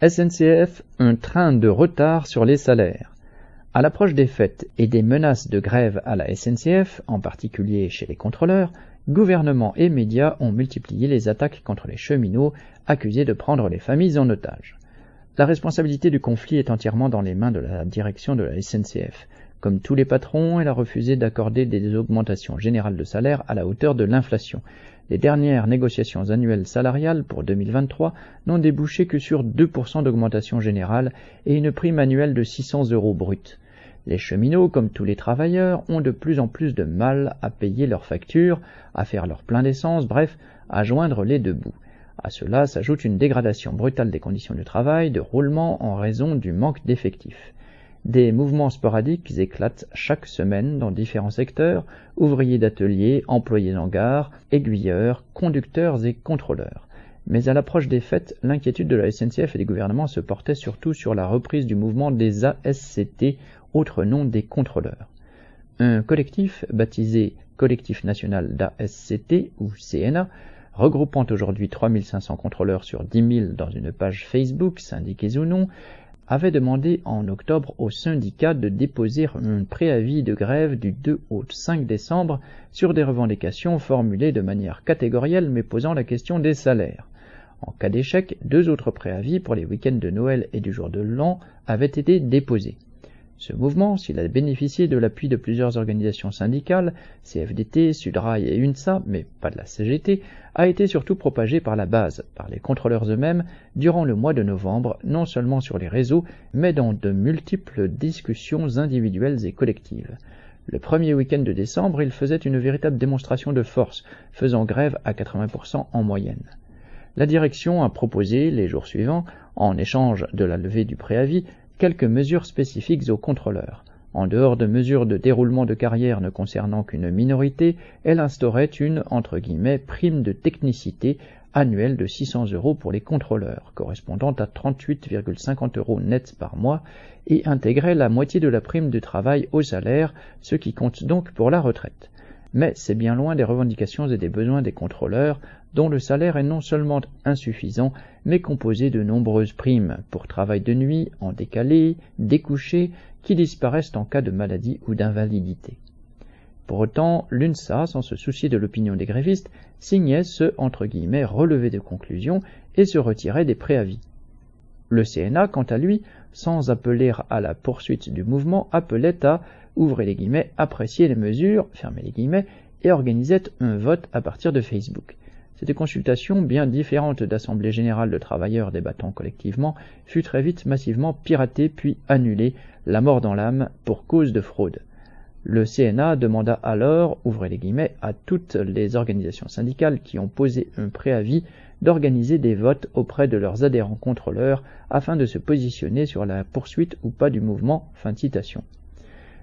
SNCF, un train de retard sur les salaires. À l'approche des fêtes et des menaces de grève à la SNCF, en particulier chez les contrôleurs, gouvernement et médias ont multiplié les attaques contre les cheminots accusés de prendre les familles en otage. La responsabilité du conflit est entièrement dans les mains de la direction de la SNCF. Comme tous les patrons, elle a refusé d'accorder des augmentations générales de salaire à la hauteur de l'inflation. Les dernières négociations annuelles salariales pour 2023 n'ont débouché que sur 2% d'augmentation générale et une prime annuelle de 600 euros bruts. Les cheminots, comme tous les travailleurs, ont de plus en plus de mal à payer leurs factures, à faire leur plein d'essence, bref, à joindre les deux bouts. À cela s'ajoute une dégradation brutale des conditions de travail, de roulement en raison du manque d'effectifs. Des mouvements sporadiques éclatent chaque semaine dans différents secteurs, ouvriers d'ateliers, employés en gare, aiguilleurs, conducteurs et contrôleurs. Mais à l'approche des fêtes, l'inquiétude de la SNCF et des gouvernements se portait surtout sur la reprise du mouvement des ASCT, autre nom des contrôleurs. Un collectif baptisé Collectif national d'ASCT ou CNA, regroupant aujourd'hui 3500 contrôleurs sur 10 000 dans une page Facebook, syndiqués ou non, avait demandé en octobre au syndicat de déposer un préavis de grève du 2 au 5 décembre sur des revendications formulées de manière catégorielle mais posant la question des salaires. En cas d'échec, deux autres préavis pour les week-ends de Noël et du jour de l'an avaient été déposés. Ce mouvement, s'il a bénéficié de l'appui de plusieurs organisations syndicales, CFDT, Sudrail et UNSA, mais pas de la CGT, a été surtout propagé par la base, par les contrôleurs eux-mêmes, durant le mois de novembre, non seulement sur les réseaux, mais dans de multiples discussions individuelles et collectives. Le premier week-end de décembre, il faisait une véritable démonstration de force, faisant grève à 80% en moyenne. La direction a proposé, les jours suivants, en échange de la levée du préavis, quelques mesures spécifiques aux contrôleurs. En dehors de mesures de déroulement de carrière ne concernant qu'une minorité, elle instaurait une entre guillemets prime de technicité annuelle de 600 euros pour les contrôleurs, correspondant à 38,50 euros nets par mois, et intégrait la moitié de la prime de travail au salaire, ce qui compte donc pour la retraite. Mais c'est bien loin des revendications et des besoins des contrôleurs, dont le salaire est non seulement insuffisant, mais composé de nombreuses primes pour travail de nuit, en décalé, découché, qui disparaissent en cas de maladie ou d'invalidité. Pour autant, l'UNSA, sans se soucier de l'opinion des grévistes, signait ce entre guillemets relevé de conclusion et se retirait des préavis. Le CNA, quant à lui, sans appeler à la poursuite du mouvement, appelait à ouvrez les guillemets, apprécier les mesures, fermez les guillemets, et organisait un vote à partir de Facebook. Cette consultation, bien différente d'assemblée générale de travailleurs débattant collectivement, fut très vite massivement piratée puis annulée, la mort dans l'âme, pour cause de fraude. Le CNA demanda alors, ouvrez les guillemets, à toutes les organisations syndicales qui ont posé un préavis d'organiser des votes auprès de leurs adhérents contrôleurs afin de se positionner sur la poursuite ou pas du mouvement. Fin de citation.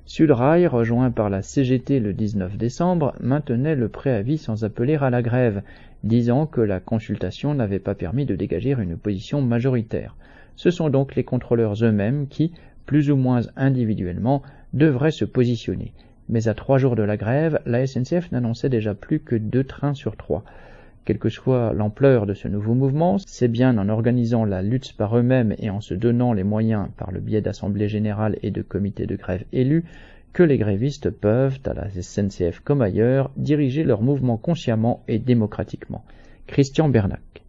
Sudrail, rejoint par la CGT le 19 décembre, maintenait le préavis sans appeler à la grève, disant que la consultation n'avait pas permis de dégager une position majoritaire. Ce sont donc les contrôleurs eux-mêmes qui, plus ou moins individuellement, devraient se positionner. Mais à trois jours de la grève, la SNCF n'annonçait déjà plus que deux trains sur trois. Quelle que soit l'ampleur de ce nouveau mouvement, c'est bien en organisant la lutte par eux-mêmes et en se donnant les moyens par le biais d'assemblées générales et de comités de grève élus que les grévistes peuvent, à la SNCF comme ailleurs, diriger leur mouvement consciemment et démocratiquement. Christian Bernac.